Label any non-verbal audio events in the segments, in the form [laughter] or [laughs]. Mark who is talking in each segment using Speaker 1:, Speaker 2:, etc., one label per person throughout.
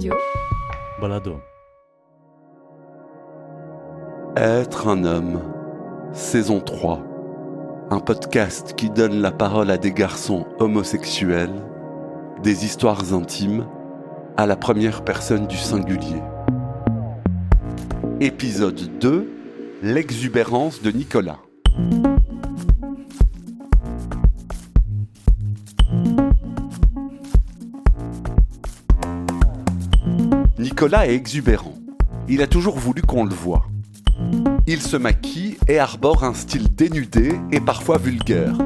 Speaker 1: studio.
Speaker 2: Balado.
Speaker 3: Être un homme, saison 3. Un podcast qui donne la parole à des garçons homosexuels, des histoires intimes, à la première personne du singulier. Épisode 2 L'exubérance de Nicolas. Nicolas est exubérant. Il a toujours voulu qu'on le voie. Il se maquille et arbore un style dénudé et parfois vulgaire.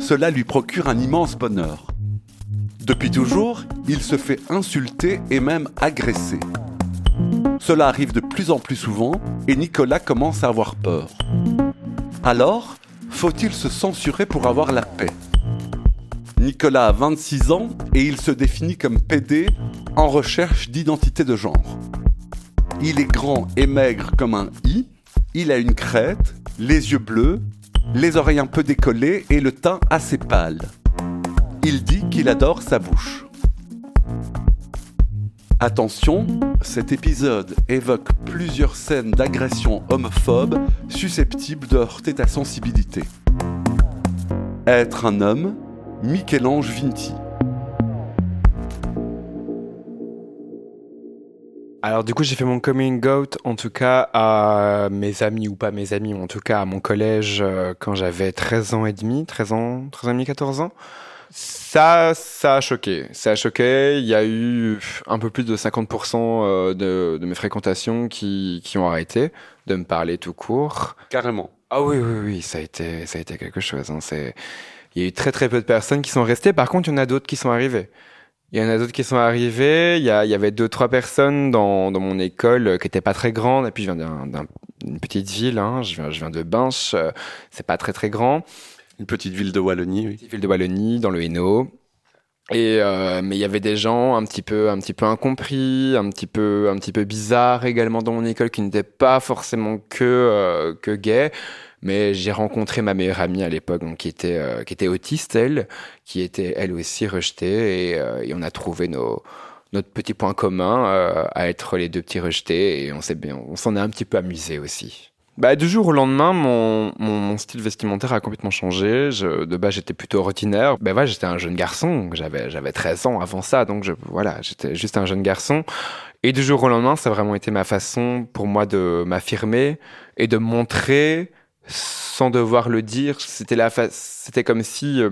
Speaker 3: Cela lui procure un immense bonheur. Depuis toujours, il se fait insulter et même agresser. Cela arrive de plus en plus souvent et Nicolas commence à avoir peur. Alors, faut-il se censurer pour avoir la paix? Nicolas a 26 ans et il se définit comme PD en recherche d'identité de genre. Il est grand et maigre comme un i, il a une crête, les yeux bleus, les oreilles un peu décollées et le teint assez pâle. Il dit qu'il adore sa bouche. Attention, cet épisode évoque plusieurs scènes d'agression homophobe susceptibles de heurter ta sensibilité. Être un homme, Michel-Ange Vinti.
Speaker 4: Alors du coup j'ai fait mon coming out en tout cas à mes amis ou pas mes amis, ou en tout cas à mon collège euh, quand j'avais 13 ans et demi, 13 ans, 13 ans et demi, 14 ans. Ça, ça a choqué. Ça a choqué. Il y a eu un peu plus de 50% euh, de, de mes fréquentations qui, qui ont arrêté de me parler tout court.
Speaker 3: Carrément.
Speaker 4: Ah oui, oui, oui, ça a été, ça a été quelque chose. Hein. C'est, il y a eu très très peu de personnes qui sont restées. Par contre, il y en a d'autres qui sont arrivées. Il y en a d'autres qui sont arrivés. Il y, a, il y avait deux, trois personnes dans, dans mon école euh, qui étaient pas très grandes. Et puis, je viens d'une petite ville. Hein. Je, viens, je viens de Binche. euh, C'est pas très très grand.
Speaker 3: Une petite ville de Wallonie, oui.
Speaker 4: Petite ville de Wallonie, dans le Hainaut. Et euh, mais il y avait des gens un petit peu un petit peu incompris, un petit peu un petit peu bizarres également dans mon école qui n'étaient pas forcément que euh, que gays. Mais j'ai rencontré ma meilleure amie à l'époque, donc qui était euh, qui était autiste elle, qui était elle aussi rejetée et, euh, on a trouvé nos notre petit point commun euh, à être les deux petits rejetés et on s'en est un petit peu amusé aussi. Bah, du jour au lendemain, mon, mon, style vestimentaire a complètement changé. De base, j'étais plutôt ordinaire. Ben voilà, j'étais un jeune garçon. J'avais, j'avais 13 ans avant ça, donc voilà, j'étais juste un jeune garçon. Et du jour au lendemain, ça a vraiment été ma façon pour moi de m'affirmer et de montrer sans devoir le dire. C'était la c'était comme si euh,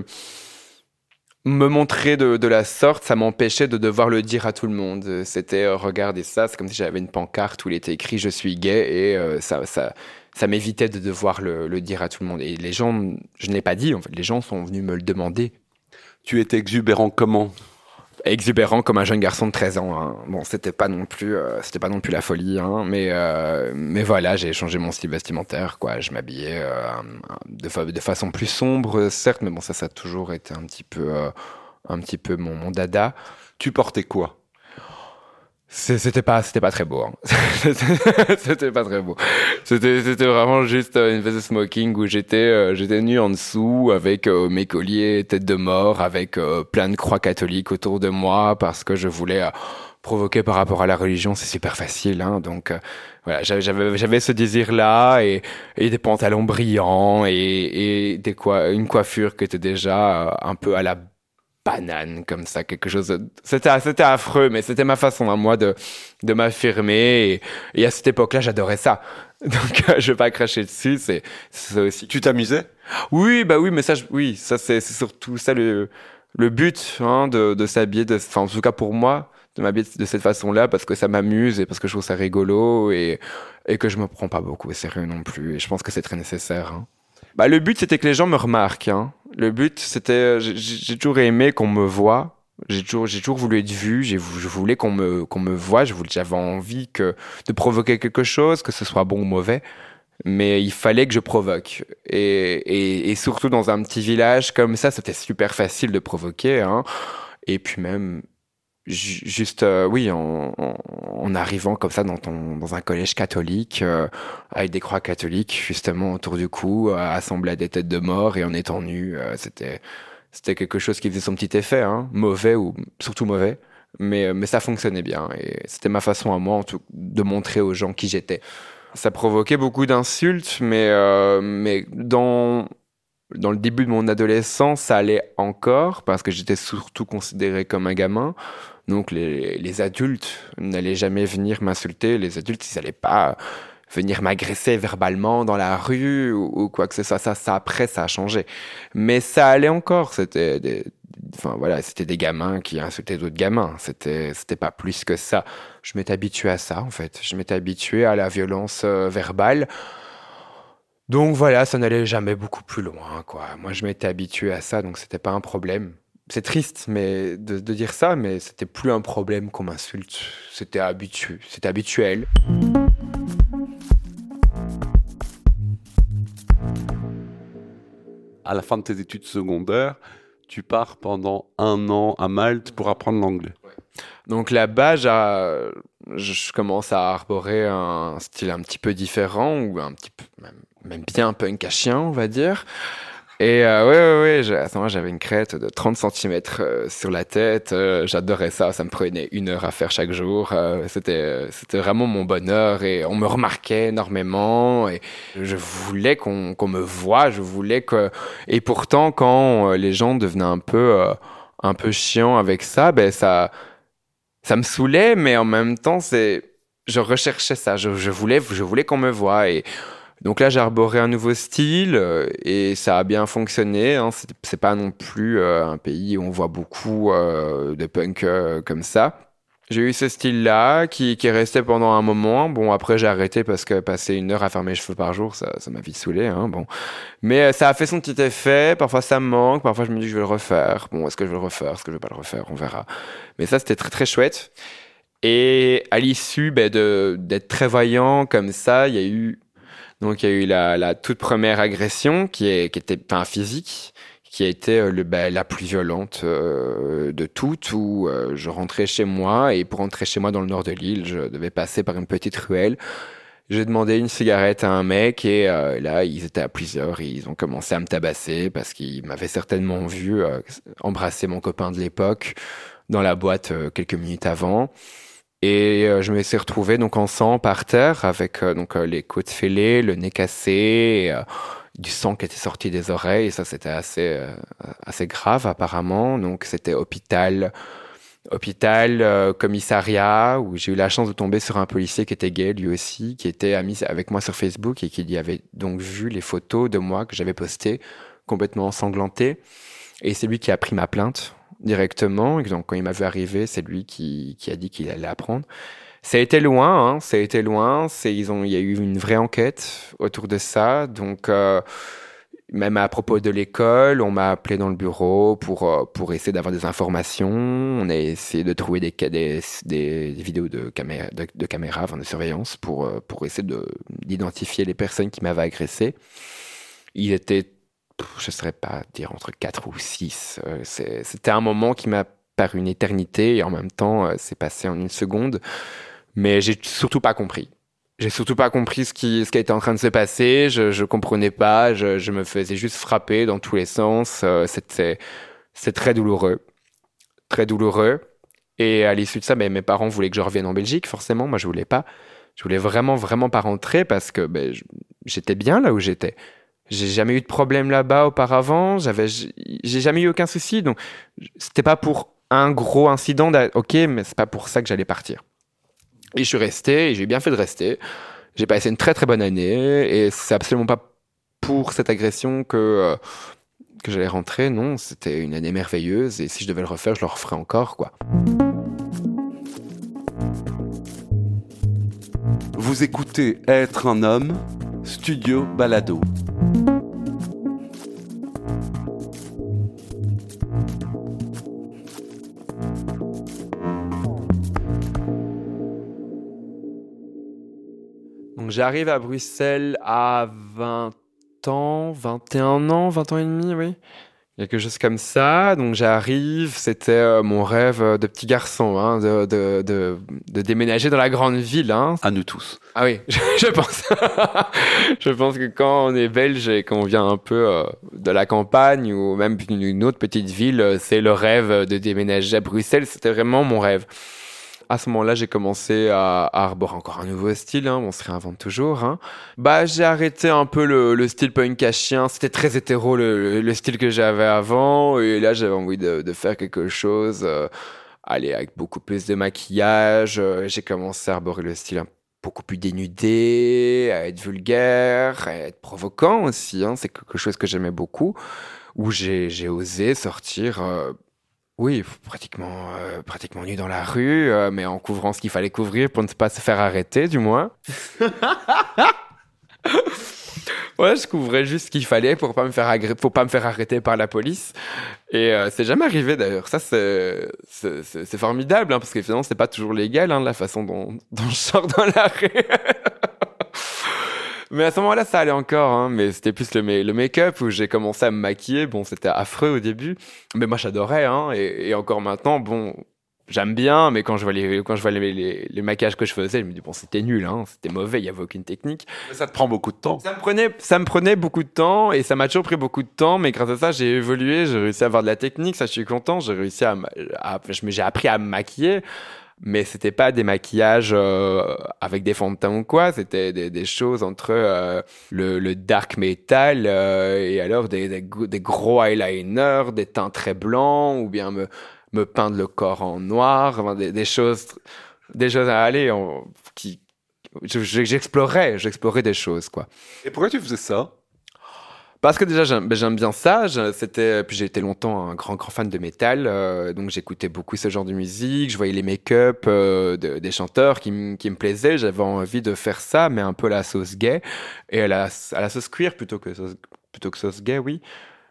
Speaker 4: me montrer de, la sorte, ça m'empêchait de devoir le dire à tout le monde. C'était euh, regardez ça, c'est comme si j'avais une pancarte où il était écrit je suis gay et euh, ça, ça, ça m'évitait de devoir le, le dire à tout le monde. Et les gens, je ne l'ai pas dit en fait, les gens sont venus me le demander.
Speaker 3: Tu étais exubérant comment?
Speaker 4: Exubérant comme un jeune garçon de 13 ans. hein. Bon, c'était pas non plus, euh, c'était pas non plus la folie, hein, mais euh, mais voilà, j'ai changé mon style vestimentaire, quoi. Je m'habillais euh, de, de façon plus sombre, certes, mais bon, ça, ça a toujours été un petit peu, euh, un petit peu mon, mon dada.
Speaker 3: Tu portais quoi?
Speaker 4: C'était pas, c'était pas très beau. hein. [laughs] C'était- pas très beau. C'était, c'était vraiment juste euh, une espèce de smoking où j'étais, euh, j'étais nu en dessous avec euh, mes colliers tête de mort, avec plein de croix catholiques autour de moi parce que je voulais provoquer par rapport à la religion. C'est super facile, hein. Donc voilà, j'avais, j'avais, ce désir-là et, et des pantalons brillants et, et des quoi, une coiffure qui était déjà un peu à la banane comme ça quelque chose de- c'était c'était affreux mais c'était ma façon à moi de de m'affirmer et, et à cette époque-là j'adorais ça [laughs] donc euh, je vais pas cracher dessus c'est c'est ça aussi
Speaker 3: Tu t'amusais?
Speaker 4: Oui bah oui mais ça je- oui ça c'est c'est surtout ça le le but hein, de de s'habiller de enfin en tout cas pour moi de m'habiller de cette façon-là parce que ça m'amuse et parce que je trouve ça rigolo et et que je me prends pas beaucoup au sérieux non plus et je pense que c'est très nécessaire hein. Bah, le but, c'était que les gens me remarquent. Hein. Le but, c'était... J'ai j'ai toujours aimé qu'on me voit. J'ai toujours, j'ai toujours voulu être vu. J'ai, je voulais qu'on me, qu'on me voit. J'avais envie que, de provoquer quelque chose, que ce soit bon ou mauvais. Mais il fallait que je provoque. Et, et, et surtout dans un petit village comme ça, c'était super facile de provoquer. Hein. Et puis même, juste, euh, oui, en, en, en arrivant comme ça dans, ton, dans un collège catholique, euh, avec des croix catholiques justement autour du cou, euh, assemblées à des têtes de mort et en étant nu, euh, c'était c'était quelque chose qui faisait son petit effet, hein, mauvais ou surtout mauvais. mais, mais ça fonctionnait bien. Et c'était ma façon à moi, en tout, de montrer aux gens qui j'étais. Ça provoquait beaucoup d'insultes, mais, mais dans, dans le début de mon adolescence, ça allait encore, parce que j'étais surtout considéré comme un gamin. Donc les, adultes n'allaient jamais venir m'insulter. Les adultes, ils n'allaient pas venir m'agresser verbalement dans la rue ou, quoi que ce soit. Ça, ça, après, ça a changé. Mais ça allait encore. C'était des, enfin voilà, c'était des gamins qui insultaient d'autres gamins. C'était, c'était pas plus que ça. Je m'étais habitué à ça, en fait. Je m'étais habitué à la violence euh, verbale. Donc voilà, ça n'allait jamais beaucoup plus loin, quoi. Moi, je m'étais habitué à ça, donc c'était pas un problème. C'est triste, mais de, de, dire ça, mais c'était plus un problème qu'on m'insulte. C'était habitué, c'était habituel.
Speaker 3: à la fin de tes études secondaires, tu pars pendant un an à Malte pour apprendre l'anglais.
Speaker 4: Donc là-bas, je commence à arborer un style un petit peu différent, ou un petit peu, même, même bien punk à chien, on va dire. Et euh, ouais, ouais, ouais, à ce moment j'avais une crête de 30 cm euh, sur la tête. Euh, j'adorais ça. Ça me prenait une heure à faire chaque jour. Euh, c'était, c'était vraiment mon bonheur et on me remarquait énormément. Et je voulais qu'on, qu'on me voie. Je voulais que. Et pourtant, quand les gens devenaient un peu, un peu chiants avec ça, ben ça, ça me saoulait. Mais en même temps, c'est, je recherchais ça. Je, je voulais, je voulais qu'on me voie et donc là, j'ai arboré un nouveau style euh, et ça a bien fonctionné. Hein. C'est pas non plus euh, un pays où on voit beaucoup euh, de punk comme ça. J'ai eu ce style-là qui, qui est resté pendant un moment. Bon, après, j'ai arrêté parce que passer une heure à faire mes cheveux par jour, ça, ça m'a vite saoulé. Hein, bon. Mais ça a fait son petit effet. Parfois, ça me manque. Parfois, je me dis que je vais le refaire. Bon, est-ce que je vais le refaire? Est-ce que je vais pas le refaire? On verra. Mais ça, c'était très, très chouette. Et à l'issue ben, d'être très voyant comme ça, il y a eu donc il y a eu la, la toute première agression qui, est, qui était pas physique, qui a été euh, le, bah, la plus violente euh, de toutes, où euh, je rentrais chez moi et pour rentrer chez moi dans le nord de l'île, je devais passer par une petite ruelle. J'ai demandé une cigarette à un mec et là ils étaient à plusieurs ils ont commencé à me tabasser parce qu'ils m'avaient certainement vu embrasser mon copain de l'époque dans la boîte quelques minutes avant. Et euh, je me suis retrouvé donc en sang par terre avec euh, donc euh, les côtes fêlées, le nez cassé, du sang qui était sorti des oreilles. Et ça c'était assez assez grave apparemment. Donc c'était hôpital, hôpital, commissariat où j'ai eu la chance de tomber sur un policier qui était gay lui aussi, qui était ami avec moi sur Facebook et qui y avait donc vu les photos de moi que j'avais postées complètement ensanglanté. Et c'est lui qui a pris ma plainte directement. Quand il m'a vu arriver, c'est lui qui, qui a dit qu'il allait apprendre. Ça a été loin, hein, ça a été loin. Ils ont, il y a eu une vraie enquête autour de ça. Donc, euh, même à propos de l'école, on m'a appelé dans le bureau pour, euh, pour essayer d'avoir des informations. On a essayé de trouver des, des, des vidéos de caméra, de, de caméra, de surveillance pour, euh, pour essayer de, d'identifier les personnes qui m'avaient agressé. Il était je ne saurais pas dire entre 4 ou 6. Euh, c'était un moment qui m'a paru une éternité et en même temps, euh, c'est passé en une seconde. Mais j'ai surtout pas compris. J'ai surtout pas compris ce qui, ce qui était en train de se passer. Je, je comprenais pas. Je, je me faisais juste frapper dans tous les sens. Euh, c'était, c'est très douloureux, très douloureux. Et à l'issue de ça, ben, mes parents voulaient que je revienne en Belgique. Forcément, moi, je voulais pas. Je voulais vraiment, vraiment pas rentrer parce que ben, j'étais bien là où j'étais. J'ai jamais eu de problème là-bas auparavant. J'avais, j'ai jamais eu aucun souci. Donc, c'était pas pour un gros incident. Ok, mais c'est pas pour ça que j'allais partir. Et je suis resté et j'ai bien fait de rester. J'ai passé une très très bonne année et c'est absolument pas pour cette agression que euh, que j'allais rentrer. Non, c'était une année merveilleuse et si je devais le refaire, je le referais encore, quoi.
Speaker 3: Vous écoutez Être un homme, Studio Balado.
Speaker 4: J'arrive à Bruxelles à 20 ans, 21 ans, 20 ans et demi, oui. Quelque chose comme ça. Donc j'arrive, c'était euh, mon rêve de petit garçon, hein, de, de, de, de, déménager dans la grande ville. Hein.
Speaker 3: À nous tous.
Speaker 4: Ah oui, [laughs] je, pense. [laughs] je pense que quand on est belge et qu'on vient un peu euh, de la campagne ou même d'une autre petite ville, c'est le rêve de déménager à Bruxelles. C'était vraiment mon rêve à ce moment-là, j'ai commencé à, arborer encore un nouveau style. Hein, on se réinvente toujours. Hein. Bah, j'ai arrêté un peu le, style punk à chien. C'était très hétéro le, style que j'avais avant. Et là, j'avais envie de, faire quelque chose. Euh, avec beaucoup plus de maquillage. Euh, j'ai commencé à arborer le style beaucoup plus dénudé, à être vulgaire, à être provoquant aussi. Hein. C'est quelque chose que j'aimais beaucoup. Où j'ai osé sortir. Euh, oui, pratiquement, euh, pratiquement nu dans la rue, euh, mais en couvrant ce qu'il fallait couvrir pour ne pas se faire arrêter, du moins. [laughs] ouais, je couvrais juste ce qu'il fallait pour pas me faire pas me faire arrêter par la police. Et euh, c'est jamais arrivé d'ailleurs. Ça, c'est, c'est, formidable, hein, parce que finalement, c'est pas toujours légal, hein, la façon dont, dont je sors dans la rue. Mais à ce moment-là, ça allait encore, hein, mais c'était plus le, le make-up où j'ai commencé à me maquiller. Bon, c'était affreux au début, mais moi j'adorais, hein, et, et, encore maintenant, bon, j'aime bien, mais quand je vois les, quand je vois les, les, les, maquillages que je faisais, je me dis bon, c'était nul, hein, c'était mauvais, il y avait aucune technique.
Speaker 3: Mais ça te prend beaucoup de temps.
Speaker 4: Ça me prenait, ça me prenait beaucoup de temps, et ça m'a toujours pris beaucoup de temps, mais grâce à ça, j'ai évolué, j'ai réussi à avoir de la technique, ça je suis content, j'ai réussi à, à j'ai appris à me maquiller mais c'était pas des maquillages euh, avec des fonds de teint ou quoi, c'était des, des, choses entre euh, le, le, dark metal euh, et alors des, des, gros eyeliners, des teints très blancs ou bien me, me peindre le corps en noir, des, choses, des choses à aller qui j'explorais, j'explorais des choses quoi.
Speaker 3: Et pourquoi tu faisais ça?
Speaker 4: Parce que déjà j'aime ben, bien ça. C'était puis j'ai été longtemps un grand grand fan de métal, euh, donc j'écoutais beaucoup ce genre de musique. Je voyais les make-up euh, des chanteurs qui, qui me plaisaient. J'avais envie de faire ça, mais un peu à la sauce gay et à la, à la sauce cuir plutôt que sauce, plutôt que sauce gay, oui.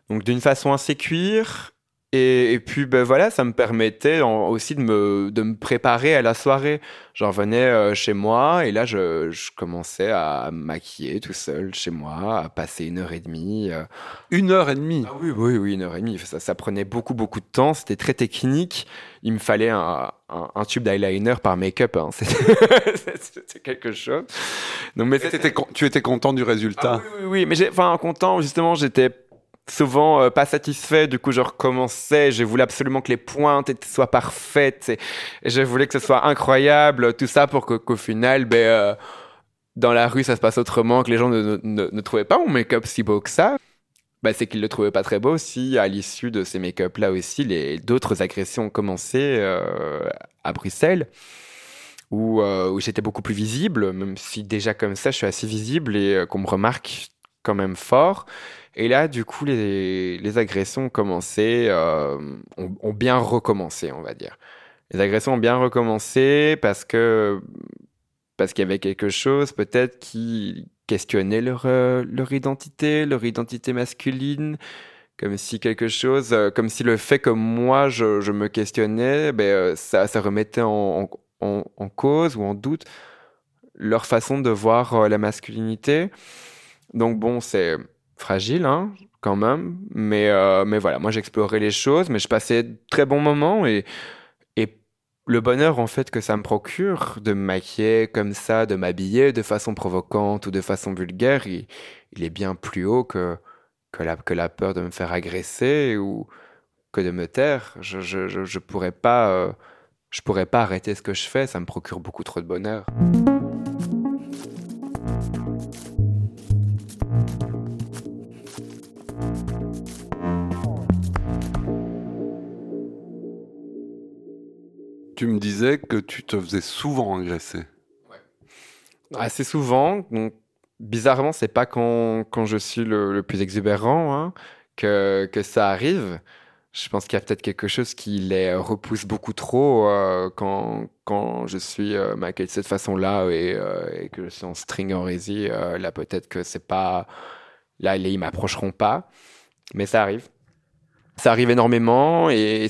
Speaker 4: Donc d'une façon assez cuir et, puis ben voilà, ça me permettait aussi de me, de me préparer à la soirée. J'en venais euh, chez moi et là je, je, commençais à maquiller tout seul chez moi, à passer une heure et demie. Euh.
Speaker 3: Une heure et demie?
Speaker 4: Ah oui, oui, oui, une heure et demie. Ça, ça prenait beaucoup, beaucoup de temps. C'était très technique. Il me fallait un, un, tube d'eyeliner par make-up. Hein. [laughs] C'était quelque chose.
Speaker 3: Donc, mais tu étais content du résultat?
Speaker 4: Ah Oui, oui, oui. Mais enfin, content, justement, j'étais souvent euh, pas satisfait. Du coup, je recommençais. Je voulais absolument que les pointes soient parfaites et, je voulais que ce soit incroyable. Tout ça pour qu'au final, ben, euh, dans la rue, ça se passe autrement, que les gens ne, trouvaient pas mon make-up si beau que ça. Ben, c'est qu'ils le trouvaient pas très beau aussi. À l'issue de ces make-up là aussi, d'autres agressions ont commencé euh, à Bruxelles. Où j'étais beaucoup plus visible, même si déjà comme ça je suis assez visible et qu'on me remarque quand même fort. Et là, du coup, les, agressions ont euh, ont, bien recommencé, on va dire. Les agressions ont bien recommencé parce que parce qu'il y avait quelque chose peut-être qui questionnait leur euh, leur identité, leur identité masculine, comme si quelque chose, euh, comme si le fait que moi je, me questionnais, ben ça remettait en, cause ou en doute leur façon de voir la masculinité. Donc bon, c'est fragile, hein, quand même. Mais, euh, mais voilà, moi j'explorais les choses, mais je passais de très bons moments et, et le bonheur en fait que ça me procure de me maquiller comme ça, de m'habiller de façon provocante ou de façon vulgaire, il, il est bien plus haut que, que, la, que la peur de me faire agresser ou que de me taire. Je, je, je, pourrais pas, euh, je pourrais pas arrêter ce que je fais, ça me procure beaucoup trop de bonheur.
Speaker 3: Tu me disais que tu te faisais souvent agresser.
Speaker 4: Ouais. Assez souvent. Donc, bizarrement, c'est pas quand, quand, je suis le, le plus exubérant hein, que, que ça arrive. Je pense qu'il y a peut-être quelque chose qui les repousse beaucoup trop euh, quand, quand je suis euh, maquillé de cette façon-là et, euh, et, que je suis en string en rési. Euh, là, peut-être que c'est pas. Là, ils m'approcheront pas. Mais ça arrive. Ça arrive énormément et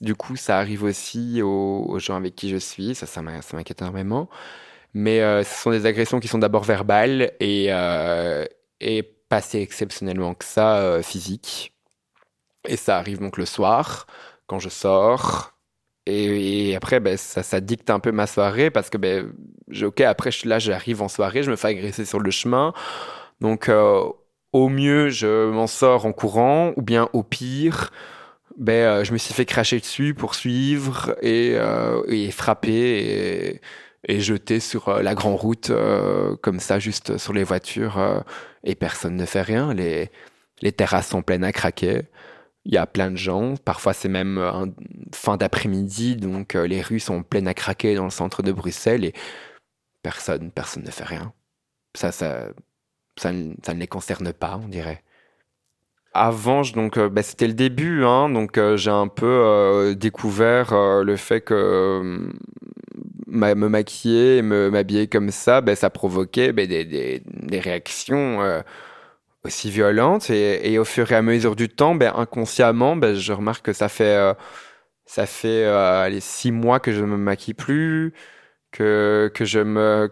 Speaker 4: du coup, ça arrive aussi aux, gens avec qui je suis. Ça, ça m'inquiète énormément. Mais euh, ce sont des agressions qui sont d'abord verbales et, euh, et pas si exceptionnellement que ça, euh, physiques. Et ça arrive donc le soir, quand je sors. Et, après, ben, ça, ça, dicte un peu ma soirée parce que, ben, ok, après, je, là, j'arrive en soirée, je me fais agresser sur le chemin. Donc, euh, au mieux, je m'en sors en courant, ou bien au pire, ben, euh, je me suis fait cracher dessus, poursuivre et, euh, et frapper et, et, jeter sur la grande route, comme ça, juste sur les voitures, et personne ne fait rien. Les, les terrasses sont pleines à craquer. Il y a plein de gens. Parfois, c'est même fin d'après-midi, donc les rues sont pleines à craquer dans le centre de Bruxelles et personne, personne ne fait rien. Ça, ça, ça, ça ne les concerne pas, on dirait. Avant, donc, bah, c'était le début, hein, donc j'ai un peu découvert le fait que me maquiller me m'habiller comme ça, bah, ça provoquait bah, des, réactions aussi violentes. Et, au fur et à mesure du temps, ben, inconsciemment, je remarque que ça fait, ça fait allez, six mois que je ne me maquille plus, que, que je me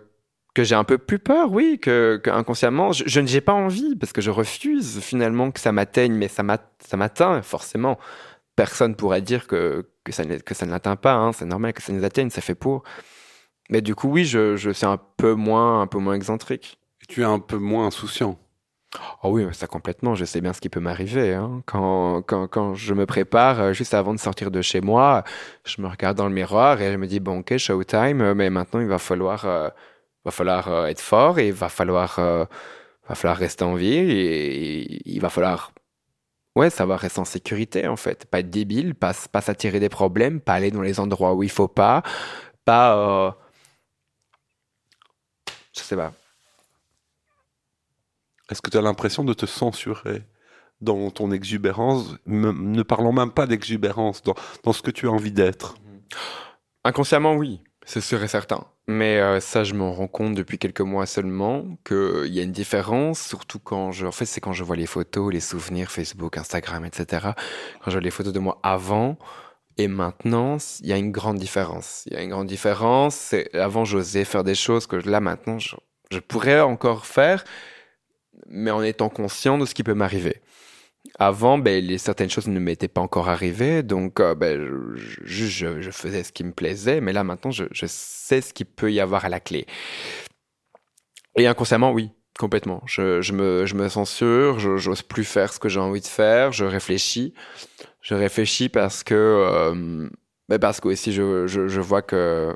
Speaker 4: que j'ai un peu plus peur, oui, que, que inconsciemment, je, je n'ai pas envie parce que je refuse finalement que ça m'atteigne, mais ça m'atteint forcément. Personne pourrait dire que, que ça, que ça ne l'atteint pas, hein, c'est normal que ça nous atteigne, ça fait pour. Mais du coup, oui, je, je suis un peu moins, un peu moins excentrique.
Speaker 3: Tu es un peu moins insouciant.
Speaker 4: Oh oui, ça complètement. Je sais bien ce qui peut m'arriver. Hein. Quand, quand, quand, je me prépare, euh, juste avant de sortir de chez moi, je me regarde dans le miroir et je me dis bon, ok, showtime, mais maintenant il va falloir euh, va falloir euh, être fort et il va falloir, euh, va falloir rester en vie et, il va falloir ouais, savoir rester en sécurité en fait. Pas être débile, pas, pas s'attirer des problèmes, pas aller dans les endroits où il faut pas, pas. Euh... Je sais pas.
Speaker 3: Est-ce que tu as l'impression de te censurer dans ton exubérance, ne parlant même pas d'exubérance, dans, dans ce que tu as envie d'être?
Speaker 4: Inconsciemment, oui. C'est sûr et certain. Mais euh, ça, je m'en rends compte depuis quelques mois seulement qu'il y a une différence, surtout quand je. En fait, c'est quand je vois les photos, les souvenirs, Facebook, Instagram, etc. Quand je vois les photos de moi avant et maintenant, il y a une grande différence. Il y a une grande différence. Avant, j'osais faire des choses que là, maintenant, je pourrais encore faire, mais en étant conscient de ce qui peut m'arriver. Avant, ben, certaines choses ne m'étaient pas encore arrivées, donc euh, ben, je, je, faisais ce qui me plaisait, mais là maintenant, je, je sais ce qu'il peut y avoir à la clé. Et inconsciemment, oui, complètement. Je, je, me, je me censure, je n'ose plus faire ce que j'ai envie de faire, je réfléchis. Je réfléchis parce que, euh, ben parce que aussi je, je, vois que,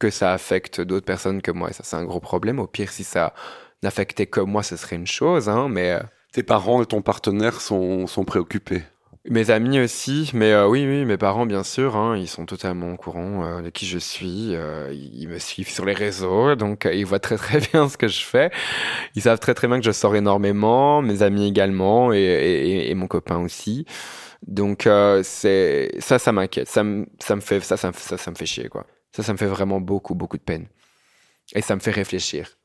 Speaker 4: que ça affecte d'autres personnes que moi, et ça c'est un gros problème. Au pire, si ça n'affectait que moi, ce serait une chose, hein, mais...
Speaker 3: Tes parents et ton partenaire sont, sont préoccupés
Speaker 4: mes amis aussi, mais euh, oui, oui, mes parents, bien sûr, hein, ils sont totalement au courant euh, de qui je suis. Euh, ils me suivent sur les réseaux, donc ils voient très très [laughs] bien ce que je fais. Ils savent très très bien que je sors énormément, mes amis également, et, et, et mon copain aussi. Donc c'est ça, ça m'inquiète. Ça me ça me fait ça, ça, ça, ça me fait chier quoi. Ça, ça me fait vraiment beaucoup beaucoup de peine. Et ça me fait réfléchir.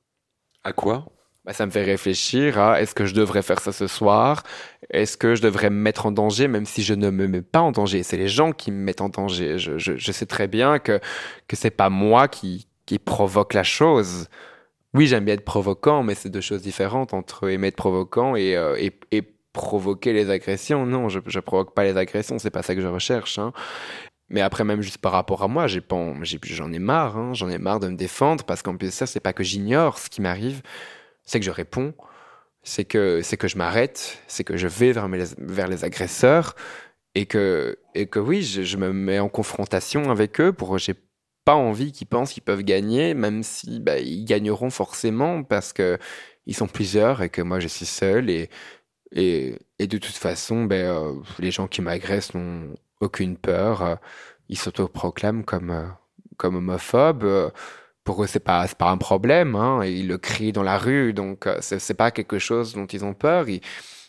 Speaker 3: À quoi?
Speaker 4: Bah, ça me fait réfléchir à est-ce que je devrais faire ça ce soir? Est-ce que je devrais me mettre en danger même si je ne me mets pas en danger? C'est les gens qui me mettent en danger. Je, sais très bien que que c'est pas moi qui qui provoque la chose. Oui, j'aime bien être provoquant, mais c'est deux choses différentes entre aimer être provoquant et, euh, et, et provoquer les agressions. Non, je, je provoque pas les agressions, c'est pas ça que je recherche. Hein. Mais après, même juste par rapport à moi, j'ai j'en ai, marre. Hein. J'en ai marre de me défendre parce qu'en plus ça, c'est pas que j'ignore ce qui m'arrive, c'est que je réponds, c'est que c'est que je m'arrête, c'est que je vais vers, mes, vers les agresseurs et que et que oui, je, me mets en confrontation avec eux pour j'ai pas envie qu'ils pensent qu'ils peuvent gagner, même si bah, ils gagneront forcément parce que ils sont plusieurs et que moi je suis seul et et, de toute façon, ben, euh, les gens qui m'agressent n'ont aucune peur, ils s'autoproclament comme euh, comme homophobes. Pour eux, c'est pas, pas un problème. Hein. Ils le crient dans la rue, donc euh, c'est, pas quelque chose dont ils ont peur. Ils,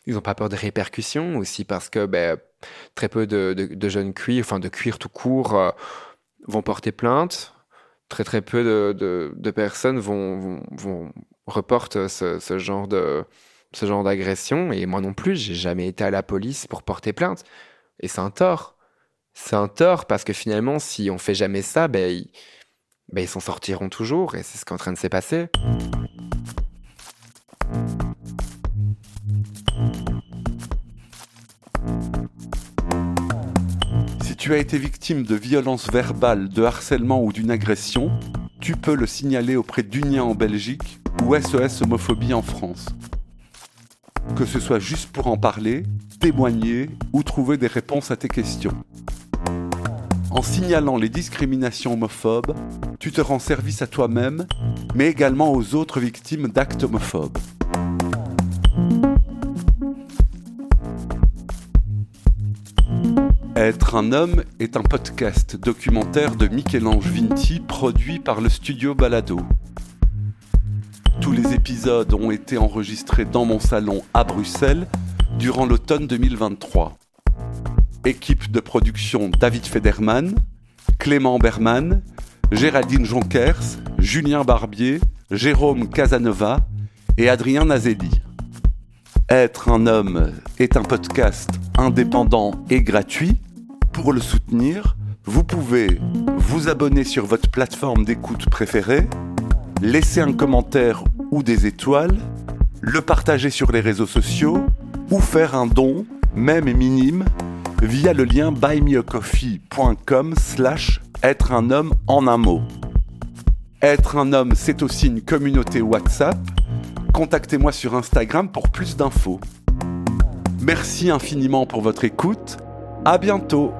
Speaker 4: ils ont pas peur de répercussions aussi parce que ben, très peu de, de, jeunes cuirs, enfin de cuir tout court, euh, vont porter plainte. Très très peu de, de, personnes vont, vont, vont reporter ce, ce genre de ce genre d'agression. Et moi non plus, j'ai jamais été à la police pour porter plainte. Et c'est un tort. C'est un tort parce que finalement, si on fait jamais ça, ben ben, ils s'en sortiront toujours et c'est ce qui est en train de se passer.
Speaker 3: tu as été victime de violences verbales, de harcèlement ou d'une agression, tu peux le signaler auprès d'Unia en Belgique ou SOS Homophobie en France. Que ce soit juste pour en parler, témoigner ou trouver des réponses à tes questions. En signalant les discriminations homophobes, tu te rends service à toi-même, mais également aux autres victimes d'actes homophobes. Être un homme est un podcast documentaire de Michel-Ange Vinti produit par le studio Balado. Tous les épisodes ont été enregistrés dans mon salon à Bruxelles durant l'automne 2023. Équipe de production David Federman, Clément Berman, Géraldine Jonkers, Julien Barbier, Jérôme Casanova et Adrien Nazelli. Être un homme est un podcast indépendant et gratuit. Pour le soutenir, vous pouvez vous abonner sur votre plateforme d'écoute préférée, laisser un commentaire ou des étoiles, le partager sur les réseaux sociaux ou faire un don, même minime, via le lien buymeacoffee.com slash être un homme en un mot. Être un homme, c'est aussi une communauté WhatsApp. Contactez-moi sur Instagram pour plus d'infos. Merci infiniment pour votre écoute. À bientôt.